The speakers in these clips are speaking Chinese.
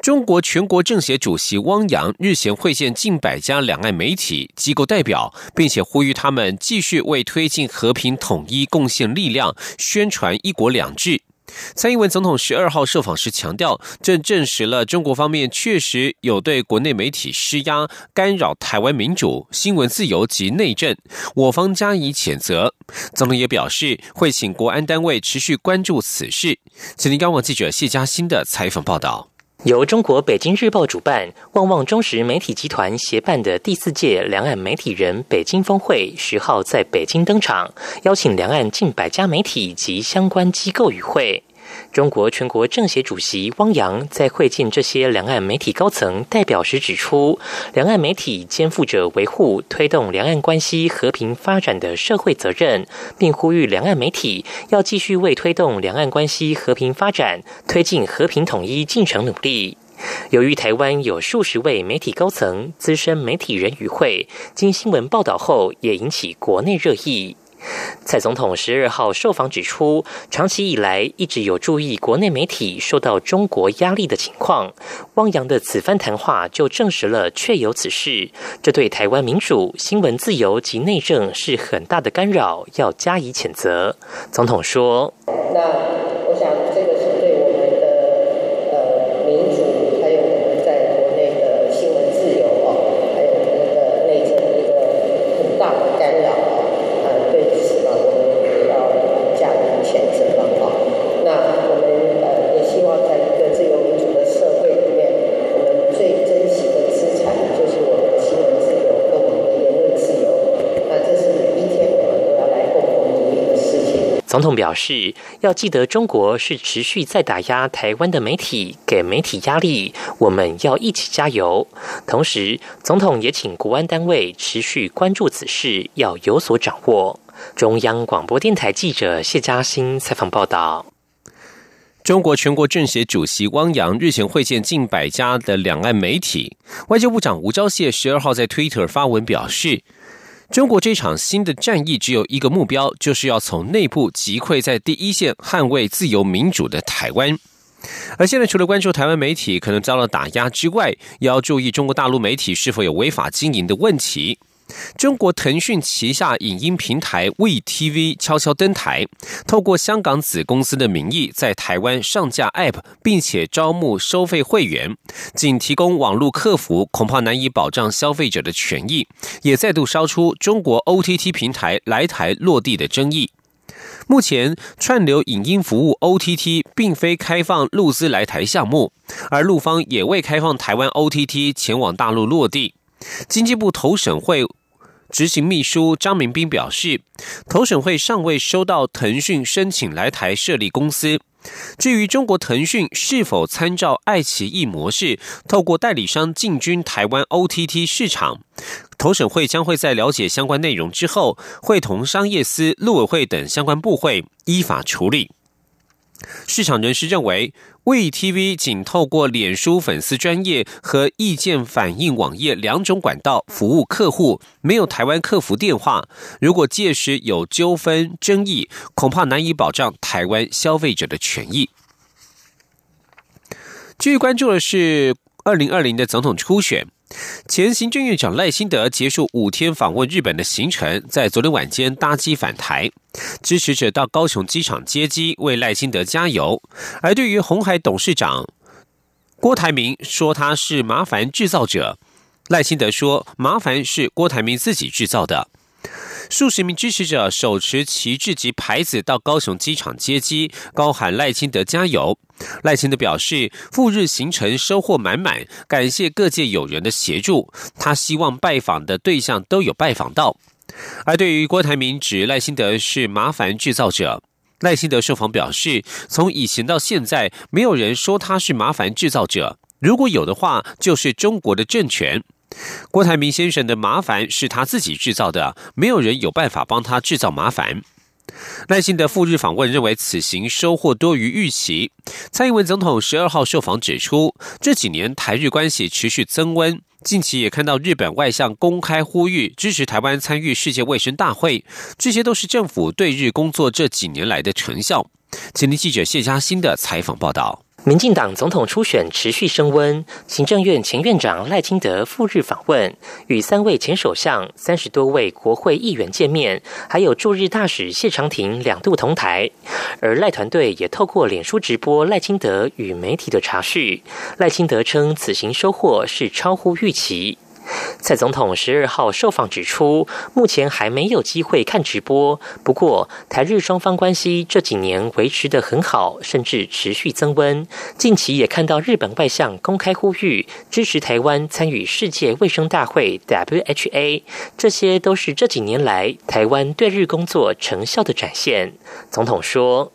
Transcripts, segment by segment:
中国全国政协主席汪洋日前会见近百家两岸媒体机构代表，并且呼吁他们继续为推进和平统一贡献力量，宣传一国两制。蔡英文总统十二号受访时强调，这证实了中国方面确实有对国内媒体施压，干扰台湾民主、新闻自由及内政，我方加以谴责。总统也表示，会请国安单位持续关注此事。请听央广记者谢嘉欣的采访报道。由中国北京日报主办、旺旺中实媒体集团协办的第四届两岸媒体人北京峰会十号在北京登场，邀请两岸近百家媒体及相关机构与会。中国全国政协主席汪洋在会见这些两岸媒体高层代表时指出，两岸媒体肩负着维护、推动两岸关系和平发展的社会责任，并呼吁两岸媒体要继续为推动两岸关系和平发展、推进和平统一进程努力。由于台湾有数十位媒体高层、资深媒体人与会，经新闻报道后也引起国内热议。蔡总统十二号受访指出，长期以来一直有注意国内媒体受到中国压力的情况。汪洋的此番谈话就证实了确有此事，这对台湾民主、新闻自由及内政是很大的干扰，要加以谴责。总统说：“我想这个是对我们的呃民主。”总统表示，要记得中国是持续在打压台湾的媒体，给媒体压力，我们要一起加油。同时，总统也请国安单位持续关注此事，要有所掌握。中央广播电台记者谢嘉欣采访报道。中国全国政协主席汪洋日前会见近百家的两岸媒体，外交部长吴钊燮十二号在 Twitter 发文表示。中国这场新的战役只有一个目标，就是要从内部击溃在第一线捍卫自由民主的台湾。而现在，除了关注台湾媒体可能遭到打压之外，也要注意中国大陆媒体是否有违法经营的问题。中国腾讯旗下影音平台 VTV 悄悄登台，透过香港子公司的名义在台湾上架 App，并且招募收费会员，仅提供网络客服，恐怕难以保障消费者的权益，也再度烧出中国 OTT 平台来台落地的争议。目前，串流影音服务 OTT 并非开放陆资来台项目，而陆方也未开放台湾 OTT 前往大陆落地。经济部投审会执行秘书张明斌表示，投审会尚未收到腾讯申请来台设立公司。至于中国腾讯是否参照爱奇艺模式，透过代理商进军台湾 OTT 市场，投审会将会在了解相关内容之后，会同商业司、陆委会等相关部会依法处理。市场人士认为，VTV 仅透过脸书粉丝专业和意见反映网页两种管道服务客户，没有台湾客服电话。如果届时有纠纷争议，恐怕难以保障台湾消费者的权益。继续关注的是二零二零的总统初选。前行政院长赖清德结束五天访问日本的行程，在昨天晚间搭机返台，支持者到高雄机场接机，为赖清德加油。而对于红海董事长郭台铭说他是麻烦制造者，赖清德说麻烦是郭台铭自己制造的。数十名支持者手持旗帜及牌子到高雄机场接机，高喊赖清德加油。赖清德表示，赴日行程收获满满，感谢各界友人的协助。他希望拜访的对象都有拜访到。而对于郭台铭指赖清德是麻烦制造者，赖清德受访表示，从以前到现在，没有人说他是麻烦制造者，如果有的话，就是中国的政权。郭台铭先生的麻烦是他自己制造的，没有人有办法帮他制造麻烦。赖清德赴日访问，认为此行收获多于预期。蔡英文总统十二号受访指出，这几年台日关系持续增温，近期也看到日本外相公开呼吁支持台湾参与世界卫生大会，这些都是政府对日工作这几年来的成效。请听记者谢嘉欣的采访报道。民进党总统初选持续升温，行政院前院长赖清德赴日访问，与三位前首相、三十多位国会议员见面，还有驻日大使谢长廷两度同台。而赖团队也透过脸书直播赖清德与媒体的查叙，赖清德称此行收获是超乎预期。蔡总统十二号受访指出，目前还没有机会看直播。不过，台日双方关系这几年维持得很好，甚至持续增温。近期也看到日本外相公开呼吁支持台湾参与世界卫生大会 （WHA），这些都是这几年来台湾对日工作成效的展现。总统说。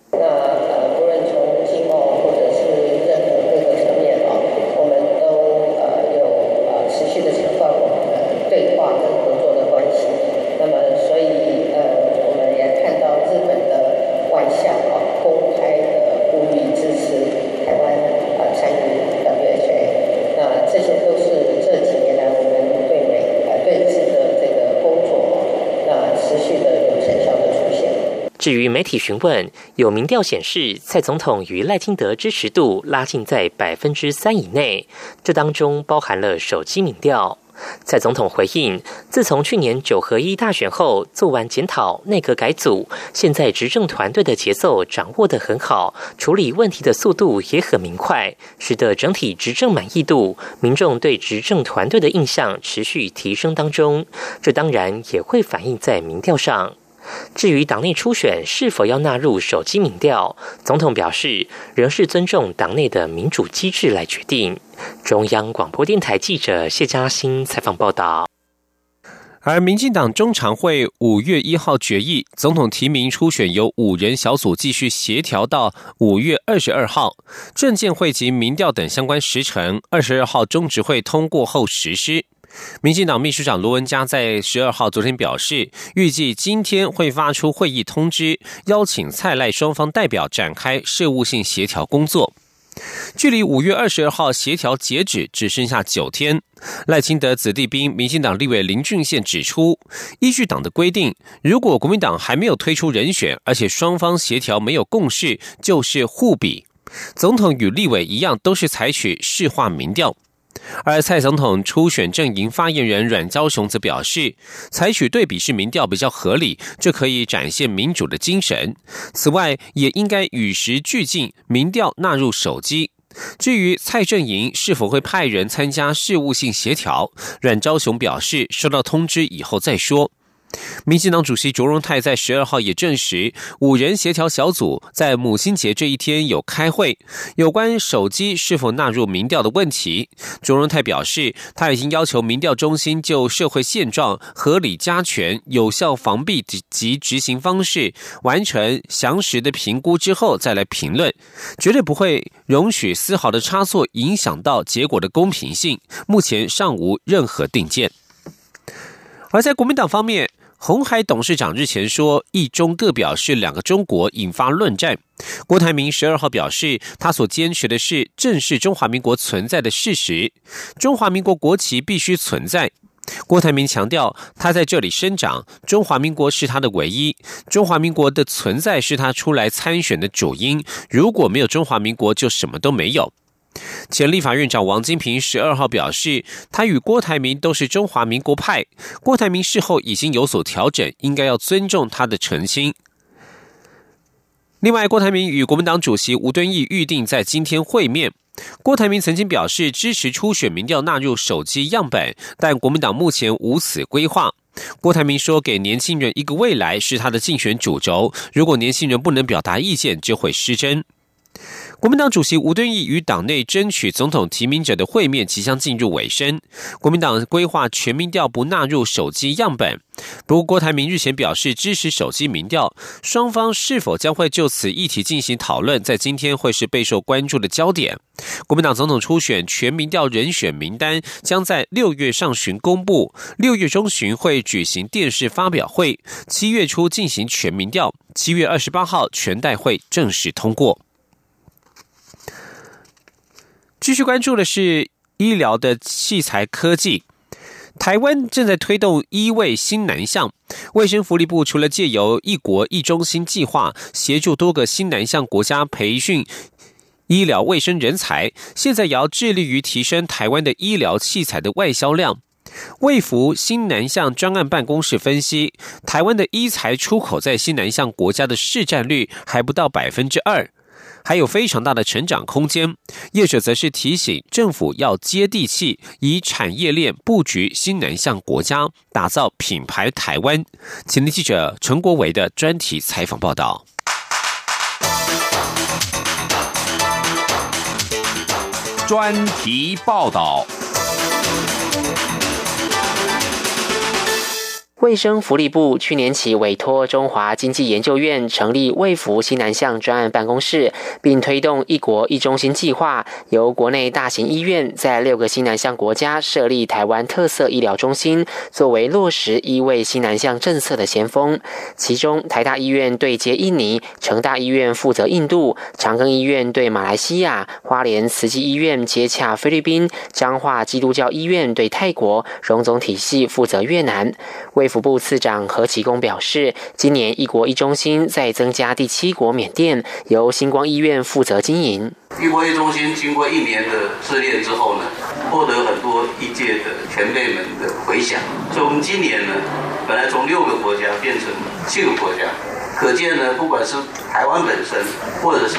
至于媒体询问，有民调显示蔡总统与赖清德支持度拉近在百分之三以内，这当中包含了手机民调。蔡总统回应：自从去年九合一大选后做完检讨，内阁改组，现在执政团队的节奏掌握得很好，处理问题的速度也很明快，使得整体执政满意度、民众对执政团队的印象持续提升当中。这当然也会反映在民调上。至于党内初选是否要纳入手机民调，总统表示仍是尊重党内的民主机制来决定。中央广播电台记者谢嘉欣采访报道。而民进党中常会五月一号决议，总统提名初选由五人小组继续协调到五月二十二号，证件会及民调等相关时程，二十二号中执会通过后实施。民进党秘书长罗文嘉在十二号昨天表示，预计今天会发出会议通知，邀请蔡赖双方代表展开事务性协调工作。距离五月二十二号协调截止只剩下九天。赖清德子弟兵民进党立委林俊宪指出，依据党的规定，如果国民党还没有推出人选，而且双方协调没有共识，就是互比。总统与立委一样，都是采取市化民调。而蔡总统初选阵营发言人阮昭雄则表示，采取对比式民调比较合理，这可以展现民主的精神。此外，也应该与时俱进，民调纳入手机。至于蔡阵营是否会派人参加事务性协调，阮昭雄表示，收到通知以后再说。民进党主席卓荣泰在十二号也证实，五人协调小组在母亲节这一天有开会，有关手机是否纳入民调的问题。卓荣泰表示，他已经要求民调中心就社会现状、合理加权、有效防避及执行方式，完成详实的评估之后再来评论，绝对不会容许丝毫的差错影响到结果的公平性。目前尚无任何定见。而在国民党方面，红海董事长日前说，一中各表示两个中国，引发论战。郭台铭十二号表示，他所坚持的是正视中华民国存在的事实，中华民国国旗必须存在。郭台铭强调，他在这里生长，中华民国是他的唯一，中华民国的存在是他出来参选的主因。如果没有中华民国，就什么都没有。前立法院长王金平十二号表示，他与郭台铭都是中华民国派。郭台铭事后已经有所调整，应该要尊重他的澄清。另外，郭台铭与国民党主席吴敦义预定在今天会面。郭台铭曾经表示支持初选民调纳入手机样本，但国民党目前无此规划。郭台铭说：“给年轻人一个未来是他的竞选主轴，如果年轻人不能表达意见，就会失真。”国民党主席吴敦义与党内争取总统提名者的会面即将进入尾声。国民党规划全民调不纳入手机样本，不过郭台铭日前表示支持手机民调，双方是否将会就此议题进行讨论，在今天会是备受关注的焦点。国民党总统初选全民调人选名单将在六月上旬公布，六月中旬会举行电视发表会，七月初进行全民调，七月二十八号全代会正式通过。继续关注的是医疗的器材科技。台湾正在推动医卫新南向，卫生福利部除了借由一国一中心计划协助多个新南向国家培训医疗卫生人才，现在也要致力于提升台湾的医疗器材的外销量。卫福新南向专案办公室分析，台湾的医材出口在新南向国家的市占率还不到百分之二。还有非常大的成长空间。业者则是提醒政府要接地气，以产业链布局新南向国家，打造品牌台湾。前天记者陈国维的专题采访报道。专题报道。卫生福利部去年起委托中华经济研究院成立卫福西南向专案办公室，并推动一国一中心计划，由国内大型医院在六个西南向国家设立台湾特色医疗中心，作为落实医卫西南向政策的先锋。其中，台大医院对接印尼，成大医院负责印度，长庚医院对马来西亚，花莲慈济医院接洽菲律宾，彰化基督教医院对泰国，荣总体系负责越南。为副部次长何启功表示，今年“一国一中心”再增加第七国缅甸，由星光医院负责经营。“一国一中心”经过一年的试炼之后呢，获得很多医界的前辈们的回响。所以，我们今年呢，本来从六个国家变成七个国家，可见呢，不管是台湾本身，或者是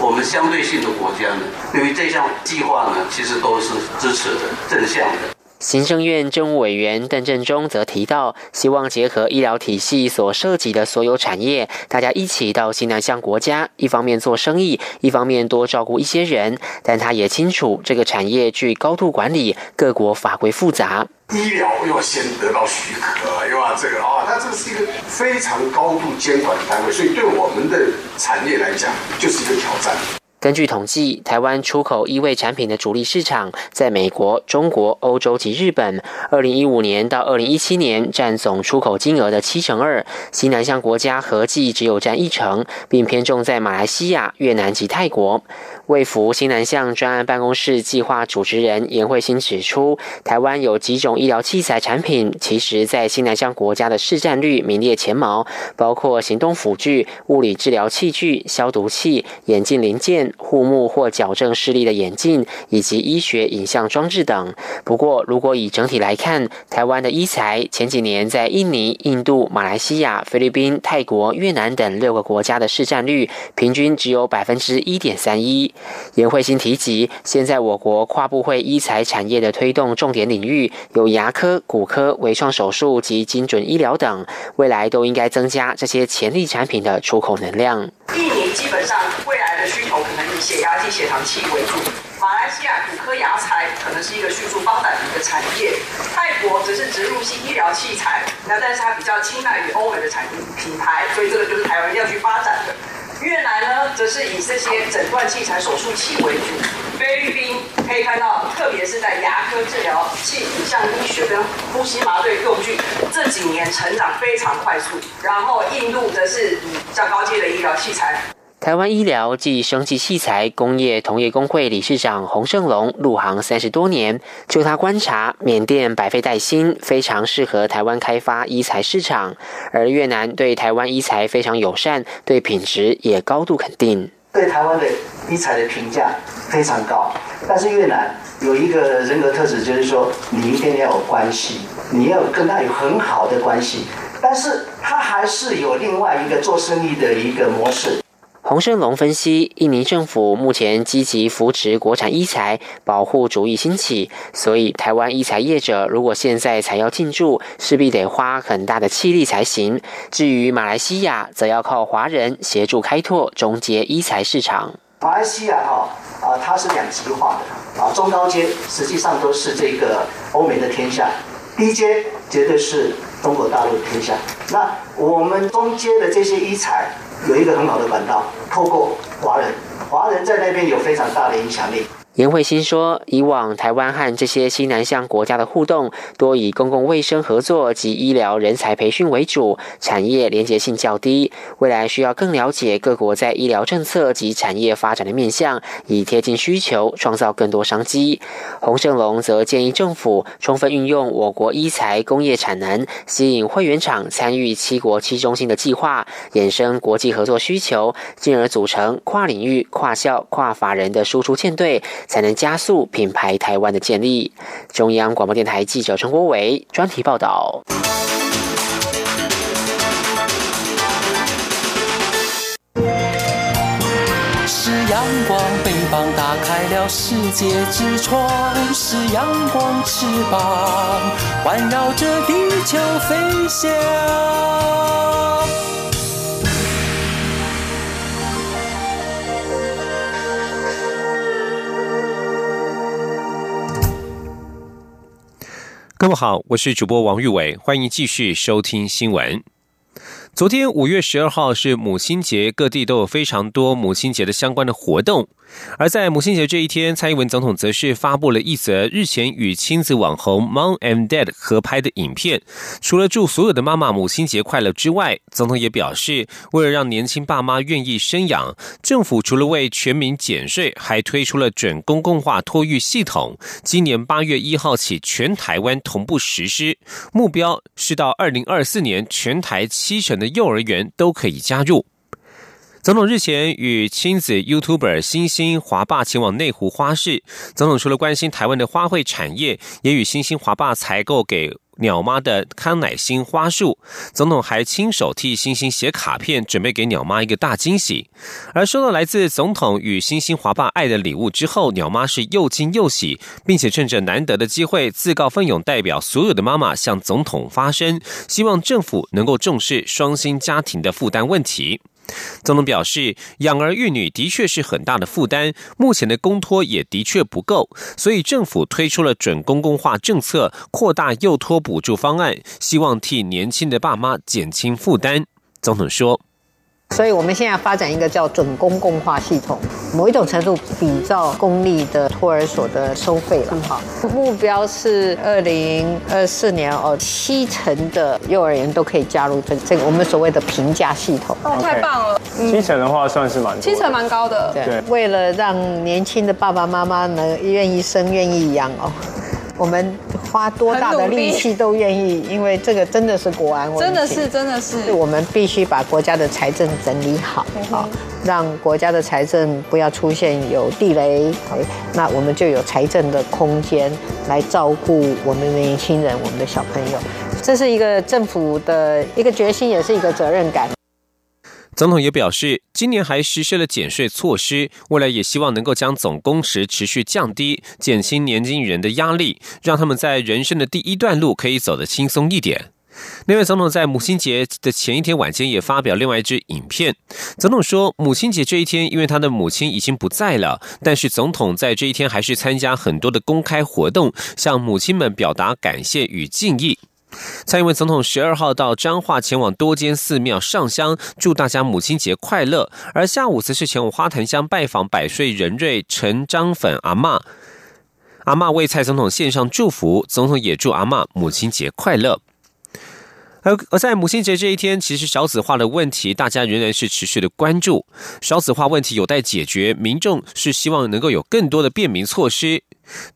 我们相对性的国家呢，对于这项计划呢，其实都是支持的、正向的。行政院政务委员邓振中则提到，希望结合医疗体系所涉及的所有产业，大家一起到西南向国家，一方面做生意，一方面多照顾一些人。但他也清楚，这个产业具高度管理，各国法规复杂，医疗要先得到许可，又要这个啊，它这是一个非常高度监管的单位，所以对我们的产业来讲，就是一个挑战。根据统计，台湾出口医卫产品的主力市场在美国、中国、欧洲及日本。二零一五年到二零一七年，占总出口金额的七成二。西南向国家合计只有占一成，并偏重在马来西亚、越南及泰国。为福新南向专案办公室计划主持人严慧欣指出，台湾有几种医疗器材产品，其实在新南向国家的市占率名列前茅，包括行动辅具、物理治疗器具、消毒器、眼镜零件、护目或矫正视力的眼镜，以及医学影像装置等。不过，如果以整体来看，台湾的医材前几年在印尼、印度、马来西亚、菲律宾、泰国、越南等六个国家的市占率，平均只有百分之一点三一。严慧欣提及，现在我国跨部会医材产业的推动重点领域有牙科、骨科、微创手术及精准医疗等，未来都应该增加这些潜力产品的出口能量。印尼基本上未血压计、血糖器为主，马来西亚骨科牙材可能是一个迅速发展的一个产业，泰国则是植入性医疗器材，那但是它比较青睐于欧美的产品品牌，所以这个就是台湾要去发展的。越南呢，则是以这些诊断器材、手术器为主；菲律宾可以看到，特别是在牙科治疗器、影像医学跟呼吸麻醉用具这几年成长非常快速。然后印度则是以较高阶的医疗器材。台湾医疗暨生技器材工业同业工会理事长洪胜龙入行三十多年，就他观察，缅甸百废待兴，非常适合台湾开发医材市场；而越南对台湾医材非常友善，对品质也高度肯定，对台湾的医材的评价非常高。但是越南有一个人格特质，就是说你一定要有关系，你要跟他有很好的关系，但是他还是有另外一个做生意的一个模式。洪胜龙分析，印尼政府目前积极扶持国产医材，保护主义兴起，所以台湾医材业者如果现在才要进驻，势必得花很大的气力才行。至于马来西亚，则要靠华人协助开拓中阶医材市场。马来西亚哈啊，它是两极化的啊，中高阶实际上都是这个欧美的天下，低阶绝对是中国大陆的天下。那我们中阶的这些医材有一个很好的管道，透过华人，华人在那边有非常大的影响力。严慧欣说：“以往台湾和这些西南向国家的互动，多以公共卫生合作及医疗人才培训为主，产业连结性较低。未来需要更了解各国在医疗政策及产业发展的面向，以贴近需求，创造更多商机。”洪胜龙则建议政府充分运用我国医材工业产能，吸引会员厂参与七国七中心的计划，衍生国际合作需求，进而组成跨领域、跨校、跨法人的输出舰队。才能加速品牌台湾的建立。中央广播电台记者陈国伟专题报道。是阳光，翅膀打开了世界之窗；是阳光，翅膀环绕着地球飞翔。各位好，我是主播王玉伟，欢迎继续收听新闻。昨天五月十二号是母亲节，各地都有非常多母亲节的相关的活动。而在母亲节这一天，蔡英文总统则是发布了一则日前与亲子网红 Mom and Dad 合拍的影片。除了祝所有的妈妈母亲节快乐之外，总统也表示，为了让年轻爸妈愿意生养，政府除了为全民减税，还推出了准公共化托育系统。今年八月一号起，全台湾同步实施，目标是到二零二四年，全台七成的幼儿园都可以加入。总统日前与亲子 YouTuber 星星华爸前往内湖花市。总统除了关心台湾的花卉产业，也与星星华爸采购给鸟妈的康乃馨花束。总统还亲手替星星写卡片，准备给鸟妈一个大惊喜。而收到来自总统与星星华爸爱的礼物之后，鸟妈是又惊又喜，并且趁着难得的机会，自告奋勇代表所有的妈妈向总统发声，希望政府能够重视双薪家庭的负担问题。总统表示，养儿育女的确是很大的负担，目前的公托也的确不够，所以政府推出了准公共化政策，扩大幼托补助方案，希望替年轻的爸妈减轻负担。总统说。所以，我们现在发展一个叫准公共化系统，某一种程度比照公立的托儿所的收费了。好，目标是二零二四年哦，七成的幼儿园都可以加入这这个我们所谓的评价系统。哦，太棒了！七成的话算是蛮七成蛮高的。对，为了让年轻的爸爸妈妈能愿意生、愿意养哦。我们花多大的力气都愿意，因为这个真的是国安问题，真的是真的是，我们必须把国家的财政整理好，好让国家的财政不要出现有地雷，那我们就有财政的空间来照顾我们的年轻人、我们的小朋友，这是一个政府的一个决心，也是一个责任感。总统也表示，今年还实施了减税措施，未来也希望能够将总工时持续降低，减轻年轻人的压力，让他们在人生的第一段路可以走得轻松一点。另外，总统在母亲节的前一天晚间也发表另外一支影片。总统说，母亲节这一天，因为他的母亲已经不在了，但是总统在这一天还是参加很多的公开活动，向母亲们表达感谢与敬意。蔡英文总统十二号到彰化前往多间寺庙上香，祝大家母亲节快乐。而下午则是前往花坛乡拜访百岁人瑞陈章粉阿嬷，阿嬷为蔡总统献上祝福，总统也祝阿嬷母亲节快乐。而而在母亲节这一天，其实少子化的问题，大家仍然是持续的关注。少子化问题有待解决，民众是希望能够有更多的便民措施。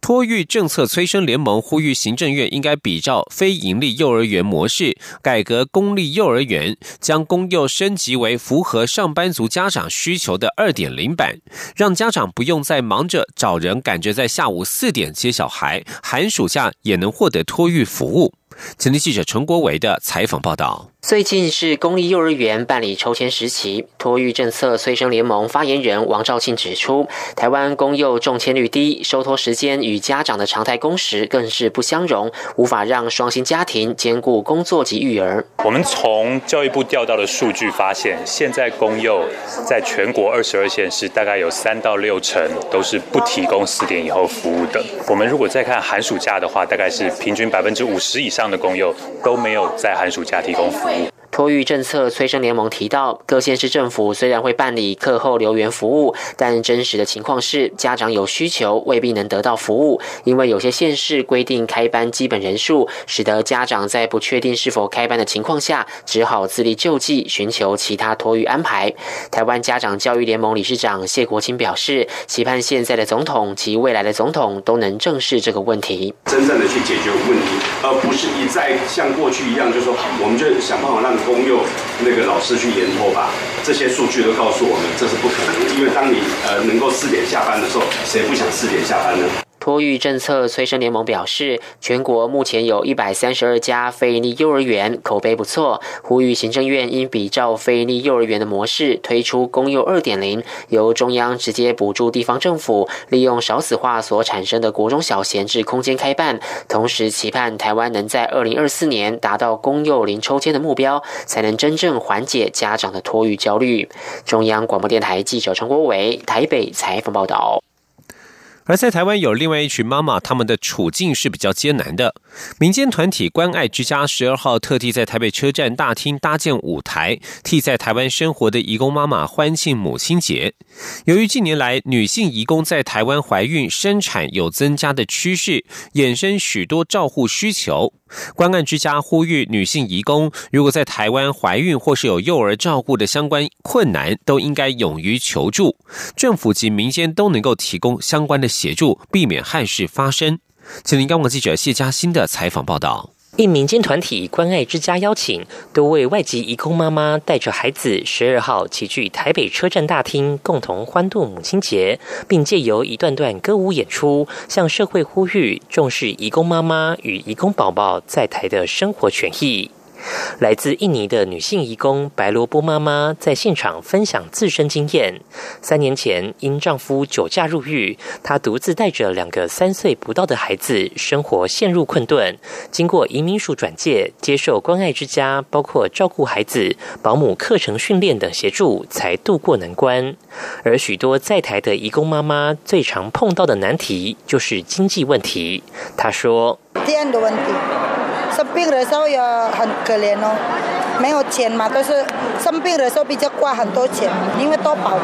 托育政策催生联盟呼吁行政院应该比照非营利幼儿园模式，改革公立幼儿园，将公幼升级为符合上班族家长需求的二点零版，让家长不用再忙着找人赶着在下午四点接小孩，寒暑假也能获得托育服务。前天记者陈国维的采访报道。最近是公立幼儿园办理抽签时期，托育政策催生联盟发言人王兆庆指出，台湾公幼中签率低，收托时间与家长的常态工时更是不相容，无法让双薪家庭兼顾工作及育儿。我们从教育部调到的数据发现，现在公幼在全国二十二县市，大概有三到六成都是不提供四点以后服务的。我们如果再看寒暑假的话，大概是平均百分之五十以上的公幼都没有在寒暑假提供服务。托育政策催生联盟提到，各县市政府虽然会办理课后留园服务，但真实的情况是，家长有需求未必能得到服务，因为有些县市规定开班基本人数，使得家长在不确定是否开班的情况下，只好自力救济，寻求其他托育安排。台湾家长教育联盟理事长谢国清表示，期盼现在的总统及未来的总统都能正视这个问题，真正的去解决问题，而不是一再像过去一样，就说我们就想办法让。公用那个老师去研托吧，这些数据都告诉我们，这是不可能。因为当你呃能够四点下班的时候，谁不想四点下班呢？托育政策催生联盟表示，全国目前有一百三十二家非营利幼儿园，口碑不错。呼吁行政院应比照非营利幼儿园的模式，推出公幼二点零，由中央直接补助地方政府，利用少子化所产生的国中小闲置空间开办。同时，期盼台湾能在二零二四年达到公幼零抽签的目标，才能真正缓解家长的托育焦虑。中央广播电台记者陈国伟台北采访报道。而在台湾有另外一群妈妈，他们的处境是比较艰难的。民间团体关爱之家十二号特地在台北车站大厅搭建舞台，替在台湾生活的移工妈妈欢庆母亲节。由于近年来女性移工在台湾怀孕生产有增加的趋势，衍生许多照护需求。关爱之家呼吁女性移工，如果在台湾怀孕或是有幼儿照顾的相关困难，都应该勇于求助，政府及民间都能够提供相关的协助，避免憾事发生。请林刚网记者谢嘉欣的采访报道。一民间团体关爱之家邀请，多位外籍移工妈妈带着孩子，十二号齐聚台北车站大厅，共同欢度母亲节，并借由一段段歌舞演出，向社会呼吁重视移工妈妈与移工宝宝在台的生活权益。来自印尼的女性义工白萝卜妈妈在现场分享自身经验。三年前因丈夫酒驾入狱，她独自带着两个三岁不到的孩子，生活陷入困顿。经过移民署转介，接受关爱之家，包括照顾孩子、保姆课程训练等协助，才渡过难关。而许多在台的义工妈妈最常碰到的难题就是经济问题。她说：“这样的问题。”生病的时候也很可怜哦，没有钱嘛，都是生病的时候比较花很多钱，因为多保。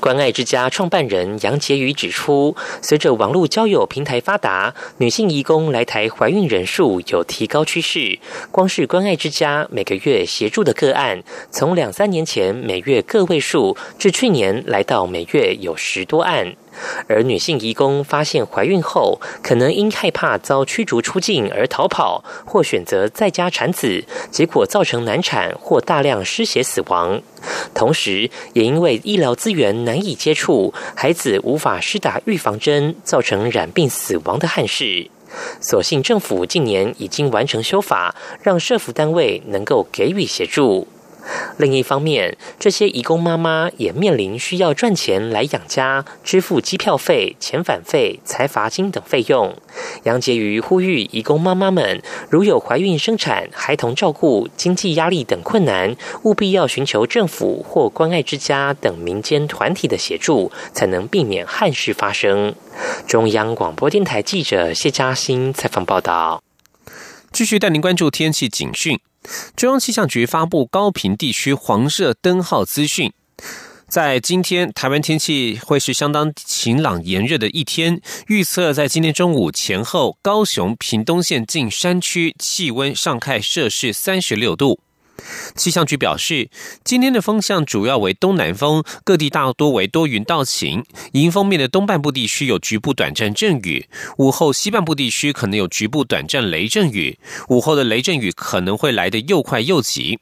关爱之家创办人杨杰宇指出，随着网络交友平台发达，女性移工来台怀孕人数有提高趋势。光是关爱之家每个月协助的个案，从两三年前每月个位数，至去年来到每月有十多案。而女性移工发现怀孕后，可能因害怕遭驱逐出境而逃跑，或选择在家产子，结果造成难产或大量失血死亡。同时，也因为医疗资源难以接触，孩子无法施打预防针，造成染病死亡的憾事。所幸政府近年已经完成修法，让社福单位能够给予协助。另一方面，这些移工妈妈也面临需要赚钱来养家、支付机票费、遣返费、财罚金等费用。杨洁瑜呼吁移工妈妈们，如有怀孕、生产、孩童照顾、经济压力等困难，务必要寻求政府或关爱之家等民间团体的协助，才能避免憾事发生。中央广播电台记者谢嘉欣采访报道。继续带您关注天气警讯。中央气象局发布高频地区黄色灯号资讯，在今天台湾天气会是相当晴朗炎热的一天，预测在今天中午前后，高雄屏东县近山区气温上开摄氏三十六度。气象局表示，今天的风向主要为东南风，各地大多为多云到晴。迎风面的东半部地区有局部短暂阵雨，午后西半部地区可能有局部短暂雷阵雨。午后的雷阵雨可能会来得又快又急。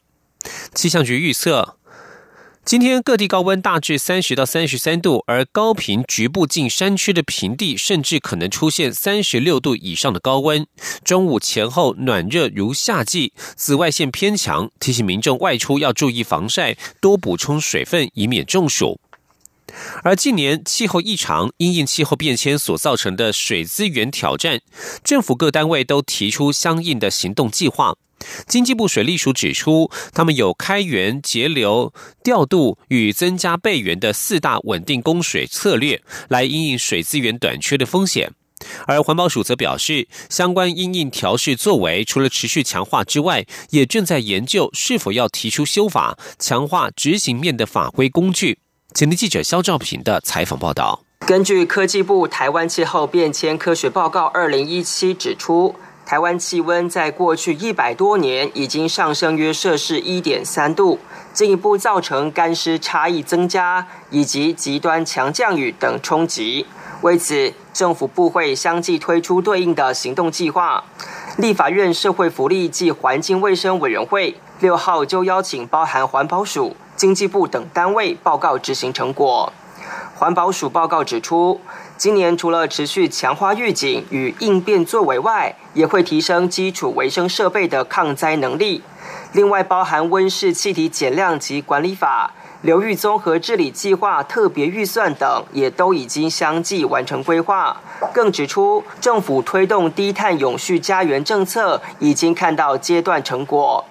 气象局预测。今天各地高温大致三十到三十三度，而高频局部近山区的平地甚至可能出现三十六度以上的高温。中午前后暖热如夏季，紫外线偏强，提醒民众外出要注意防晒，多补充水分，以免中暑。而近年气候异常，因应气候变迁所造成的水资源挑战，政府各单位都提出相应的行动计划。经济部水利署指出，他们有开源节流、调度与增加备源的四大稳定供水策略，来应应水资源短缺的风险。而环保署则表示，相关因应调试作为，除了持续强化之外，也正在研究是否要提出修法，强化执行面的法规工具。前天记者肖兆平的采访报道。根据科技部《台湾气候变迁科学报告（二零一七）》指出。台湾气温在过去一百多年已经上升约摄氏一点三度，进一步造成干湿差异增加以及极端强降雨等冲击。为此，政府部会相继推出对应的行动计划。立法院社会福利及环境卫生委员会六号就邀请包含环保署、经济部等单位报告执行成果。环保署报告指出。今年除了持续强化预警与应变作为外，也会提升基础卫生设备的抗灾能力。另外，包含温室气体减量及管理法、流域综合治理计划特别预算等，也都已经相继完成规划。更指出，政府推动低碳永续家园政策，已经看到阶段成果。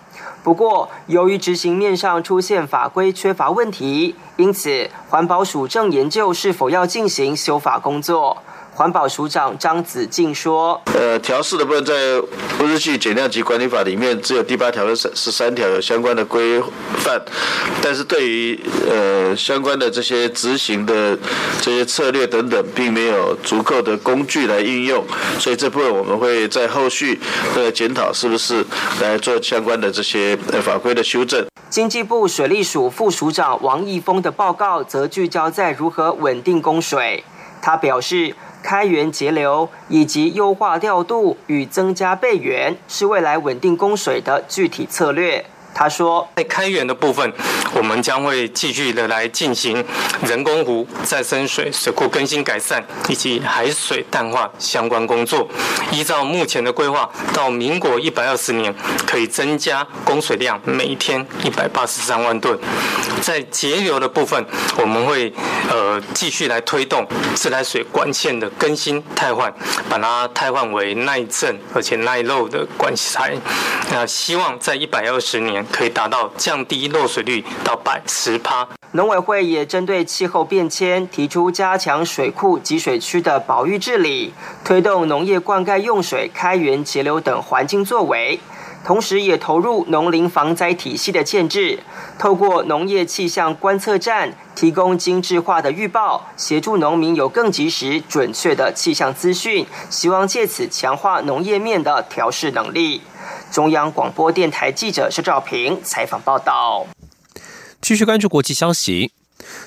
不过，由于执行面上出现法规缺乏问题，因此环保署正研究是否要进行修法工作。环保署长张子敬说：“呃，调试的部分在温室气减量及管理法里面，只有第八条和十三条有相关的规范，但是对于呃相关的这些执行的这些策略等等，并没有足够的工具来应用，所以这部分我们会在后续的检讨是不是来做相关的这些法规的修正。”经济部水利署副署长王义峰的报告则聚焦在如何稳定供水，他表示。开源节流以及优化调度与增加备源，是未来稳定供水的具体策略。他说，在开源的部分，我们将会继续的来进行人工湖再生水水库更新改善以及海水淡化相关工作。依照目前的规划，到民国一百二十年可以增加供水量每天一百八十三万吨。在节流的部分，我们会呃继续来推动自来水管线的更新汰换，把它汰换为耐震而且耐漏的管材。那希望在一百二十年。可以达到降低漏水率到百十趴。农委会也针对气候变迁，提出加强水库集水区的保育治理，推动农业灌溉用水开源节流等环境作为，同时也投入农林防灾体系的建制，透过农业气象观测站提供精致化的预报，协助农民有更及时、准确的气象资讯，希望借此强化农业面的调试能力。中央广播电台记者施兆平采访报道。继续关注国际消息，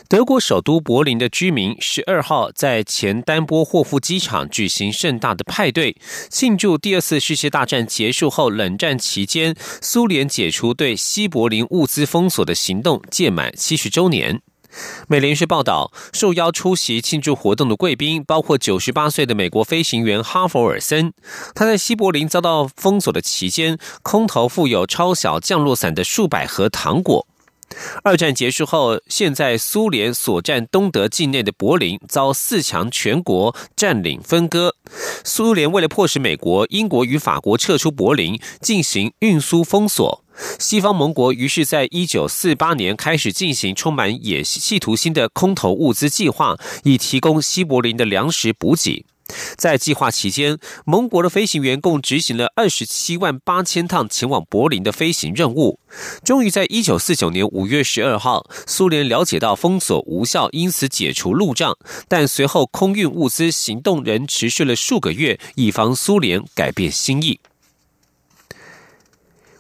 德国首都柏林的居民十二号在前丹波霍夫机场举行盛大的派对，庆祝第二次世界大战结束后冷战期间苏联解除对西柏林物资封锁的行动届满七十周年。美联社报道，受邀出席庆祝活动的贵宾包括九十八岁的美国飞行员哈佛尔森。他在西柏林遭到封锁的期间，空投附有超小降落伞的数百盒糖果。二战结束后，现在苏联所占东德境内的柏林遭四强全国占领分割。苏联为了迫使美国、英国与法国撤出柏林，进行运输封锁。西方盟国于是在一九四八年开始进行充满野企图心的空投物资计划，以提供西柏林的粮食补给。在计划期间，盟国的飞行员共执行了二十七万八千趟前往柏林的飞行任务。终于在一九四九年五月十二号，苏联了解到封锁无效，因此解除路障。但随后空运物资行动仍持续了数个月，以防苏联改变心意。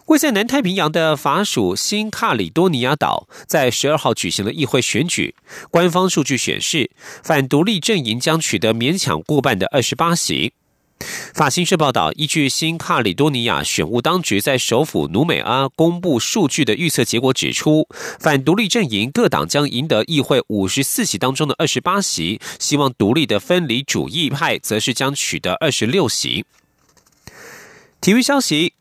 位在南太平洋的法属新卡里多尼亚岛，在十二号举行了议会选举。官方数据显示，反独立阵营将取得勉强过半的二十八席。法新社报道，依据新卡里多尼亚选务当局在首府努美阿公布数据的预测结果指出，反独立阵营各党将赢得议会五十四席当中的二十八席，希望独立的分离主义派则是将取得二十六席。体育消息。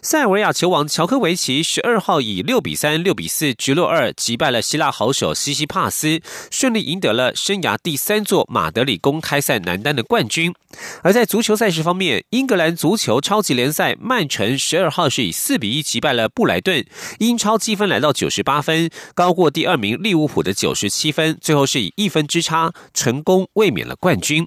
塞尔维亚球王乔科维奇十二号以六比三、六比四、直落二击败了希腊好手西西帕斯，顺利赢得了生涯第三座马德里公开赛男单的冠军。而在足球赛事方面，英格兰足球超级联赛曼城十二号是以四比一击败了布莱顿，英超积分来到九十八分，高过第二名利物浦的九十七分，最后是以一分之差成功卫冕了冠军。